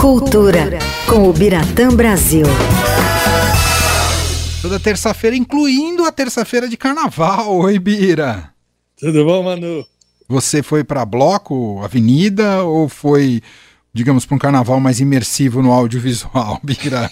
Cultura com o Biratã Brasil. Toda terça-feira, incluindo a terça-feira de carnaval. Oi, Bira. Tudo bom, Manu? Você foi para bloco, avenida ou foi, digamos, para um carnaval mais imersivo no audiovisual, Bira?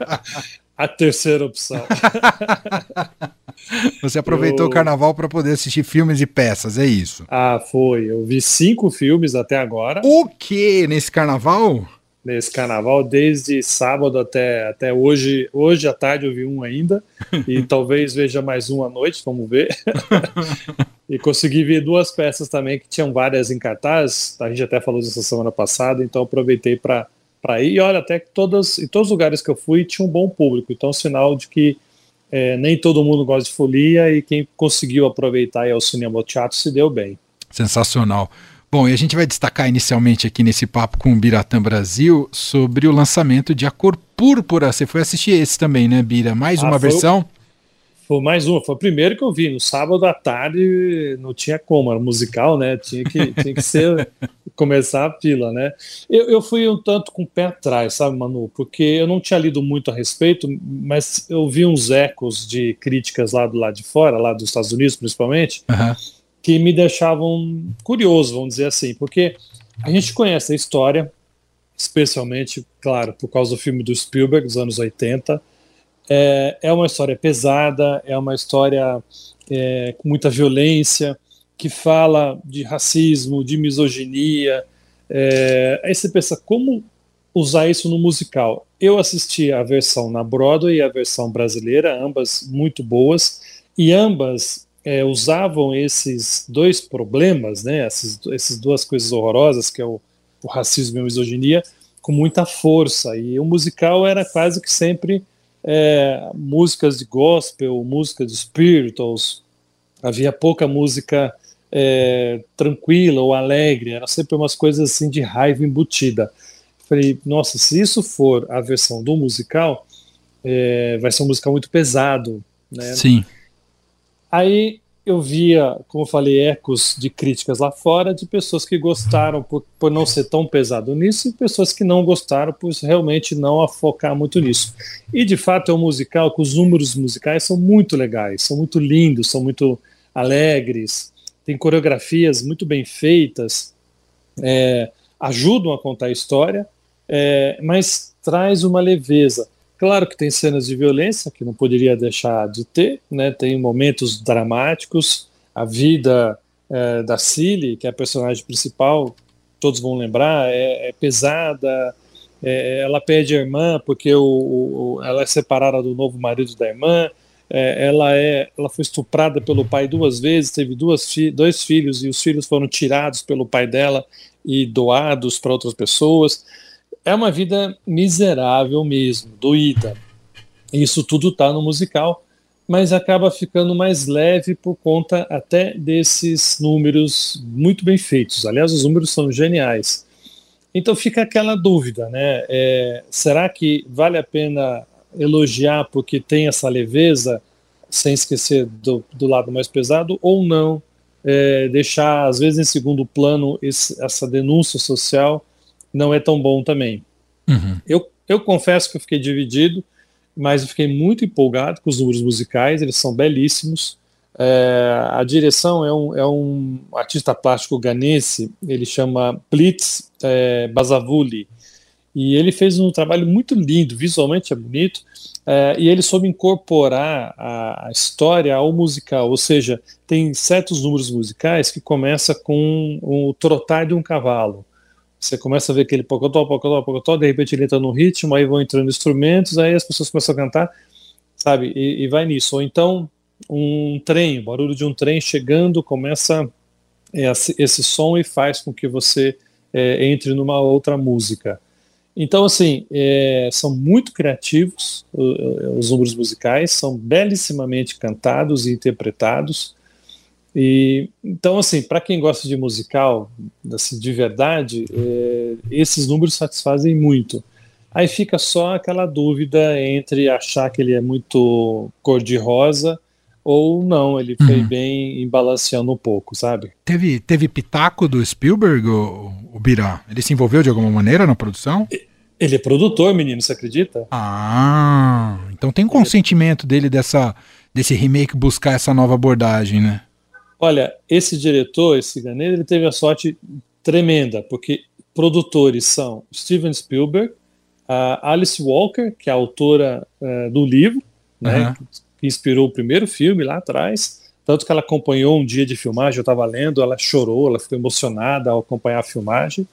a terceira opção. Você aproveitou eu... o carnaval para poder assistir filmes e peças, é isso? Ah, foi. Eu vi cinco filmes até agora. O que nesse carnaval? Nesse carnaval, desde sábado até, até hoje. Hoje à tarde eu vi um ainda. e talvez veja mais um à noite, vamos ver. e consegui ver duas peças também que tinham várias em cartaz. A gente até falou disso semana passada, então aproveitei para para ir. E olha, até que todas, em todos os lugares que eu fui tinha um bom público. Então, sinal de que é, nem todo mundo gosta de folia e quem conseguiu aproveitar e ao cinema ou teatro se deu bem. Sensacional. Bom, e a gente vai destacar inicialmente aqui nesse papo com o Biratã Brasil sobre o lançamento de A Cor Púrpura. Você foi assistir esse também, né, Bira? Mais ah, uma versão? Foi mais uma, foi o primeiro que eu vi. No sábado à tarde não tinha como, era musical, né? Tinha que, tinha que ser começar a fila, né? Eu, eu fui um tanto com o pé atrás, sabe, Manu? Porque eu não tinha lido muito a respeito, mas eu vi uns ecos de críticas lá do lado de fora, lá dos Estados Unidos principalmente, uhum. Que me deixavam curioso, vamos dizer assim, porque a gente conhece a história, especialmente, claro, por causa do filme do Spielberg dos anos 80 é, é uma história pesada, é uma história é, com muita violência, que fala de racismo, de misoginia. É, aí você pensa, como usar isso no musical? Eu assisti a versão na Broadway e a versão brasileira, ambas muito boas, e ambas é, usavam esses dois problemas, né, essas, essas duas coisas horrorosas, que é o, o racismo e a misoginia, com muita força. E o musical era quase que sempre é, músicas de gospel, músicas de spirituals, havia pouca música é, tranquila ou alegre, era sempre umas coisas assim de raiva embutida. Falei, nossa, se isso for a versão do musical, é, vai ser um musical muito pesado, né? Sim. Aí eu via, como eu falei, ecos de críticas lá fora de pessoas que gostaram por, por não ser tão pesado nisso e pessoas que não gostaram por realmente não afocar muito nisso. E de fato é um musical que os números musicais são muito legais, são muito lindos, são muito alegres, tem coreografias muito bem feitas, é, ajudam a contar a história, é, mas traz uma leveza. Claro que tem cenas de violência que não poderia deixar de ter, né? Tem momentos dramáticos. A vida é, da Cilly, que é a personagem principal, todos vão lembrar, é, é pesada. É, ela perde a irmã porque o, o, ela é separada do novo marido da irmã. É, ela é, ela foi estuprada pelo pai duas vezes, teve duas fi dois filhos e os filhos foram tirados pelo pai dela e doados para outras pessoas é uma vida miserável mesmo, doída. Isso tudo está no musical, mas acaba ficando mais leve por conta até desses números muito bem feitos. Aliás, os números são geniais. Então fica aquela dúvida, né? É, será que vale a pena elogiar porque tem essa leveza, sem esquecer do, do lado mais pesado, ou não? É, deixar, às vezes, em segundo plano esse, essa denúncia social não é tão bom também. Uhum. Eu, eu confesso que eu fiquei dividido, mas eu fiquei muito empolgado com os números musicais, eles são belíssimos. É, a direção é um, é um artista plástico ganense, ele chama Blitz é, Basavuli, e ele fez um trabalho muito lindo, visualmente é bonito, é, e ele soube incorporar a, a, história ao musical, ou seja, tem certos números musicais que começa com o trotar de um cavalo, você começa a ver aquele pocotó, pocotó, pocotó, de repente ele entra no ritmo, aí vão entrando instrumentos, aí as pessoas começam a cantar, sabe? E, e vai nisso. Ou então um trem, barulho de um trem chegando, começa esse, esse som e faz com que você é, entre numa outra música. Então, assim, é, são muito criativos os números musicais, são belíssimamente cantados e interpretados. E, então, assim, para quem gosta de musical, assim, de verdade, é, esses números satisfazem muito. Aí fica só aquela dúvida entre achar que ele é muito cor-de-rosa ou não, ele foi uhum. bem balanceando um pouco, sabe? Teve, teve pitaco do Spielberg, o, o Birá? Ele se envolveu de alguma maneira na produção? Ele é produtor, menino, você acredita? Ah, então tem um consentimento dele dessa, desse remake buscar essa nova abordagem, né? Olha, esse diretor, esse Ganeiro, ele teve a sorte tremenda, porque produtores são Steven Spielberg, a Alice Walker, que é a autora uh, do livro, né, uhum. que inspirou o primeiro filme lá atrás, tanto que ela acompanhou um dia de filmagem, eu estava lendo, ela chorou, ela ficou emocionada ao acompanhar a filmagem,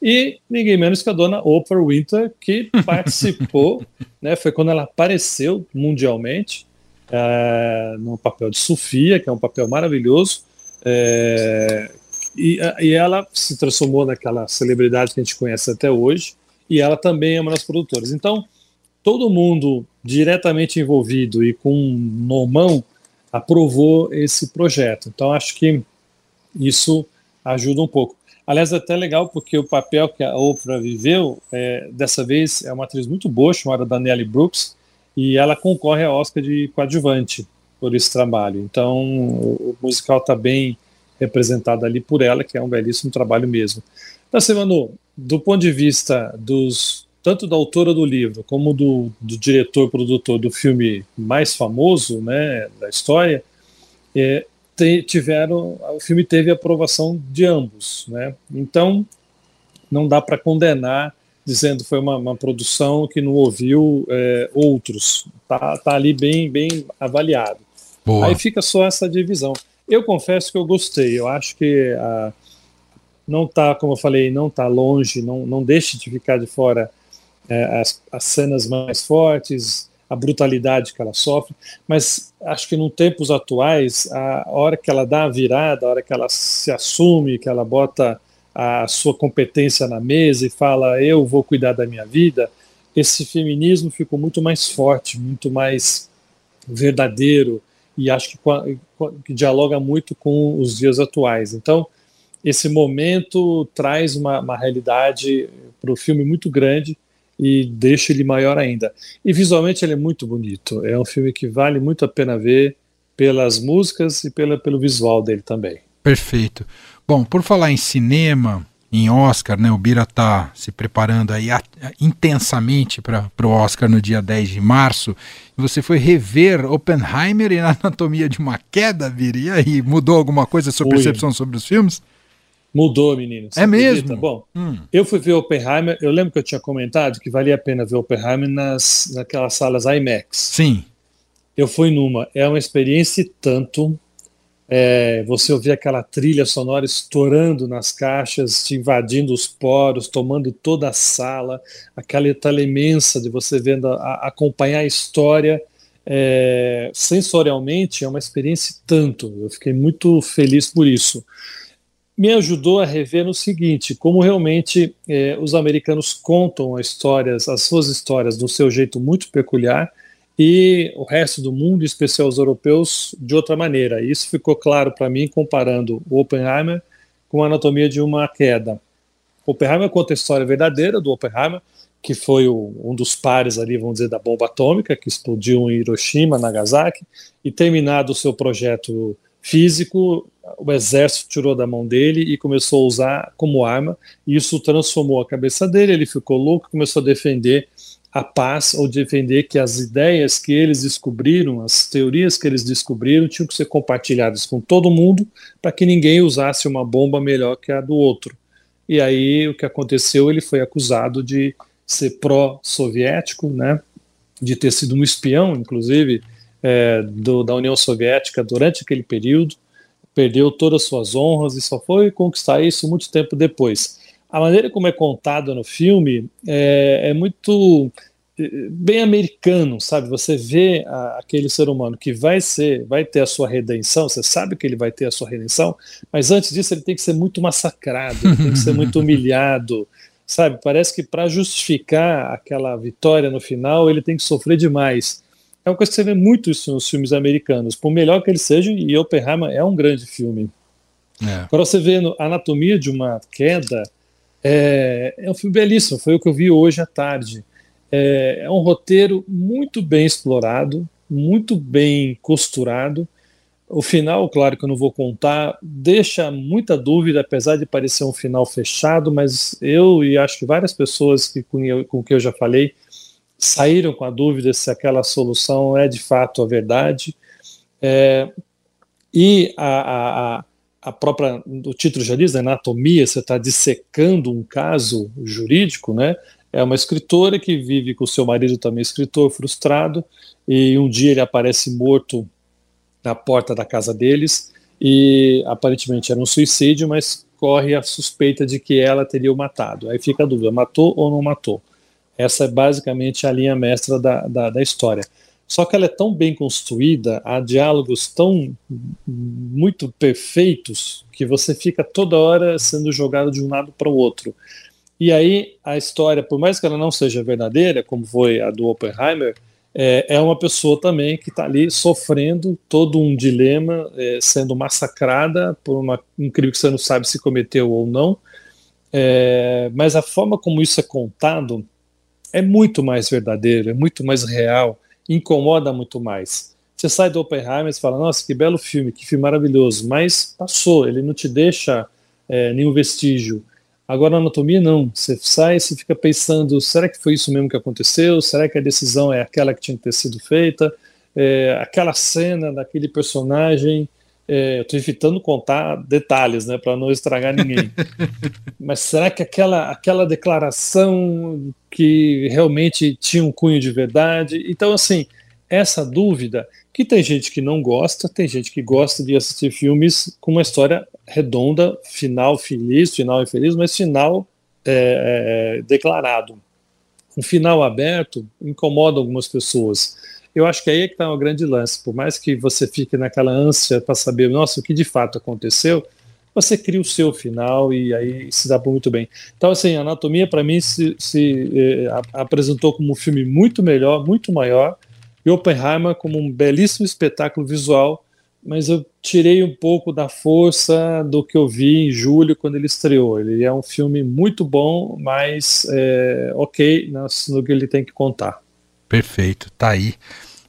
e ninguém menos que a dona Oprah Winter, que participou, né, foi quando ela apareceu mundialmente, é, no papel de Sofia, que é um papel maravilhoso, é, e, e ela se transformou naquela celebridade que a gente conhece até hoje, e ela também é uma das produtoras. Então, todo mundo diretamente envolvido e com no mão aprovou esse projeto. Então, acho que isso ajuda um pouco. Aliás, é até legal porque o papel que a Oprah viveu, é, dessa vez, é uma atriz muito boa, chamada Danielle Brooks, e ela concorre a Oscar de coadjuvante por esse trabalho. Então, o, musical está bem representado ali por ela, que é um belíssimo trabalho mesmo. Então, assim, Manu, do ponto de vista dos tanto da autora do livro como do, do diretor produtor do filme mais famoso, né, da história, é, tiveram o filme teve aprovação de ambos, né? Então não dá para condenar dizendo que foi uma, uma, produção que não ouviu é, outros. Tá, tá ali bem, bem avaliado. Boa. Aí fica só essa divisão. Eu confesso que eu gostei. Eu acho que a, não tá, como eu falei, não tá longe, não, não deixe de ficar de fora é, as, as cenas mais fortes, a brutalidade que ela sofre, mas acho que nos tempos atuais, a hora que ela dá a virada, a hora que ela se assume, que ela bota a sua competência na mesa e fala eu vou cuidar da minha vida, esse feminismo ficou muito mais forte, muito mais verdadeiro e acho que, que dialoga muito com os dias atuais. Então, esse momento traz uma, uma realidade para o filme muito grande e deixa ele maior ainda. E visualmente ele é muito bonito. É um filme que vale muito a pena ver pelas músicas e pela, pelo visual dele também. Perfeito. Bom, por falar em cinema, em Oscar, né? O Bira está se preparando aí a, a, intensamente para o Oscar no dia 10 de março. Você foi rever Oppenheimer e Anatomia de uma Queda, Bira? E aí, mudou alguma coisa a sua percepção sobre os filmes? Mudou, menino. É mesmo? Bom, hum. eu fui ver Oppenheimer, eu lembro que eu tinha comentado que valia a pena ver Oppenheimer nas, naquelas salas IMAX. Sim. Eu fui numa. É uma experiência tanto é, você ouvir aquela trilha sonora estourando nas caixas, te invadindo os poros, tomando toda a sala, aquela tela imensa de você vendo, a, acompanhar a história. É, sensorialmente é uma experiência tanto. Eu fiquei muito feliz por isso. Me ajudou a rever no seguinte, como realmente é, os americanos contam as histórias, as suas histórias do seu jeito muito peculiar e o resto do mundo, em especial os europeus, de outra maneira. Isso ficou claro para mim comparando o Oppenheimer com a Anatomia de uma Queda. O Oppenheimer conta a história verdadeira do Oppenheimer, que foi o, um dos pares ali, vamos dizer, da bomba atômica que explodiu em Hiroshima, Nagasaki, e terminado o seu projeto físico, o exército tirou da mão dele e começou a usar como arma, e isso transformou a cabeça dele, ele ficou louco, começou a defender a paz ou defender que as ideias que eles descobriram, as teorias que eles descobriram, tinham que ser compartilhadas com todo mundo para que ninguém usasse uma bomba melhor que a do outro. E aí o que aconteceu? Ele foi acusado de ser pró-soviético, né? de ter sido um espião, inclusive, é, do, da União Soviética durante aquele período, perdeu todas as suas honras e só foi conquistar isso muito tempo depois a maneira como é contado no filme é, é muito é, bem americano, sabe? Você vê a, aquele ser humano que vai ser, vai ter a sua redenção, você sabe que ele vai ter a sua redenção, mas antes disso ele tem que ser muito massacrado, tem que ser muito humilhado, sabe? Parece que para justificar aquela vitória no final ele tem que sofrer demais. É uma coisa que você vê muito isso nos filmes americanos, por melhor que ele seja, e Oppenheimer é um grande filme. É. Agora você vê no Anatomia de uma Queda, é, é um filme belíssimo, foi o que eu vi hoje à tarde. É, é um roteiro muito bem explorado, muito bem costurado, O final, claro que eu não vou contar, deixa muita dúvida, apesar de parecer um final fechado, mas eu e acho que várias pessoas que, com, eu, com que eu já falei saíram com a dúvida se aquela solução é de fato a verdade. É, e a, a, a, própria, o título já diz, anatomia, você está dissecando um caso jurídico, né? É uma escritora que vive com seu marido também escritor, frustrado, e um dia ele aparece morto na porta da casa deles e aparentemente era um suicídio, mas corre a suspeita de que ela teria o matado. Aí fica a dúvida, matou ou não matou? Essa é basicamente a linha mestra da, da, da história. Só que ela é tão bem construída, há diálogos tão muito perfeitos que você fica toda hora sendo jogado de um lado para o outro. E aí a história, por mais que ela não seja verdadeira, como foi a do Oppenheimer, é, é uma pessoa também que está ali sofrendo todo um dilema, é, sendo massacrada por uma, um crime que você não sabe se cometeu ou não. É, mas a forma como isso é contado é muito mais verdadeiro, é muito mais real, incomoda muito mais. Você sai do Oppenheimer e fala, nossa, que belo filme, que filme maravilhoso, mas passou, ele não te deixa é, nenhum vestígio. Agora, a anatomia, não. Você sai e você fica pensando: será que foi isso mesmo que aconteceu? Será que a decisão é aquela que tinha que ter sido feita? É, aquela cena daquele personagem. É, eu estou evitando contar detalhes, né, para não estragar ninguém. Mas será que aquela, aquela declaração que realmente tinha um cunho de verdade? Então, assim, essa dúvida, que tem gente que não gosta, tem gente que gosta de assistir filmes com uma história redonda, final feliz, final infeliz, mas final é, é, declarado. Um final aberto incomoda algumas pessoas. Eu acho que aí é que está o grande lance. Por mais que você fique naquela ânsia para saber, nossa, o que de fato aconteceu, você cria o seu final e aí se dá muito bem. Então, assim, Anatomia, para mim, se, se eh, apresentou como um filme muito melhor, muito maior, e Oppenheimer como um belíssimo espetáculo visual mas eu tirei um pouco da força do que eu vi em julho quando ele estreou. Ele é um filme muito bom, mas é, ok no que ele tem que contar. Perfeito, tá aí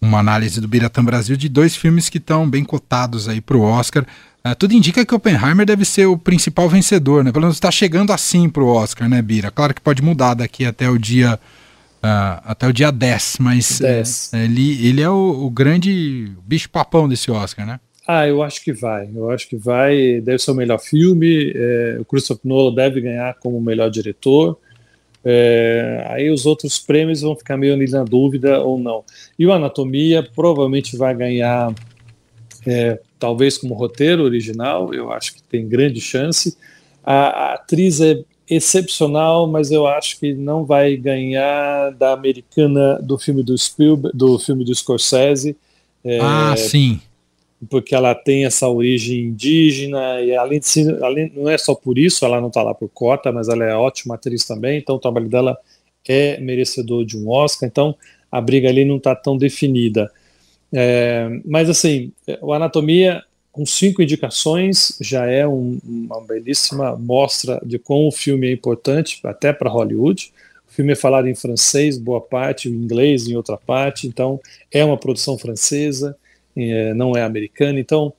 uma análise do Biratã Brasil de dois filmes que estão bem cotados aí para o Oscar. É, tudo indica que Oppenheimer deve ser o principal vencedor, né? Pelo menos está chegando assim para o Oscar, né, Bira? Claro que pode mudar daqui até o dia uh, até o dia 10, mas 10. É, ele, ele é o, o grande bicho-papão desse Oscar, né? Ah, eu acho que vai. Eu acho que vai. Deve ser o melhor filme. É, o Christopher Nolan deve ganhar como melhor diretor. É, aí os outros prêmios vão ficar meio na dúvida ou não. E o Anatomia provavelmente vai ganhar, é, talvez como roteiro original. Eu acho que tem grande chance. A, a atriz é excepcional, mas eu acho que não vai ganhar da americana do filme do Spielberg, do filme do Scorsese. É, ah, sim. Porque ela tem essa origem indígena e além de ser, além, não é só por isso, ela não está lá por cota, mas ela é ótima atriz também, então o trabalho dela é merecedor de um Oscar. Então a briga ali não está tão definida. É, mas assim, o Anatomia com cinco indicações, já é um, uma belíssima mostra de como o filme é importante, até para Hollywood. O filme é falado em francês, boa parte, em inglês, em outra parte, então é uma produção francesa, não é americana. Então,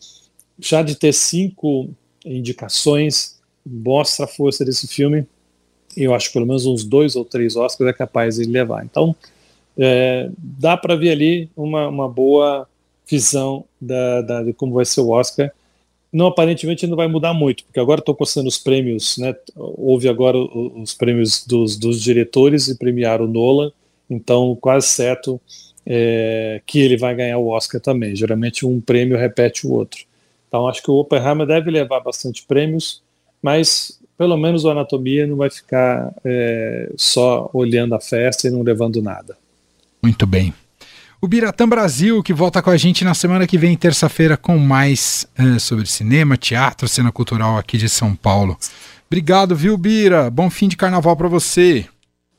já de ter cinco indicações, mostra a força desse filme. Eu acho que pelo menos uns dois ou três Oscars é capaz de levar. Então, é, dá para ver ali uma, uma boa visão da, da, de como vai ser o Oscar. Não, aparentemente não vai mudar muito, porque agora estou postando os prêmios, né? Houve agora os prêmios dos, dos diretores e premiaram o Nolan, então quase certo é, que ele vai ganhar o Oscar também. Geralmente um prêmio repete o outro. Então acho que o Oppenheimer deve levar bastante prêmios, mas pelo menos o Anatomia não vai ficar é, só olhando a festa e não levando nada. Muito bem. O Biratã Brasil, que volta com a gente na semana que vem, terça-feira, com mais uh, sobre cinema, teatro, cena cultural aqui de São Paulo. Obrigado, viu, Bira? Bom fim de carnaval para você.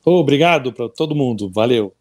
Oh, obrigado para todo mundo. Valeu.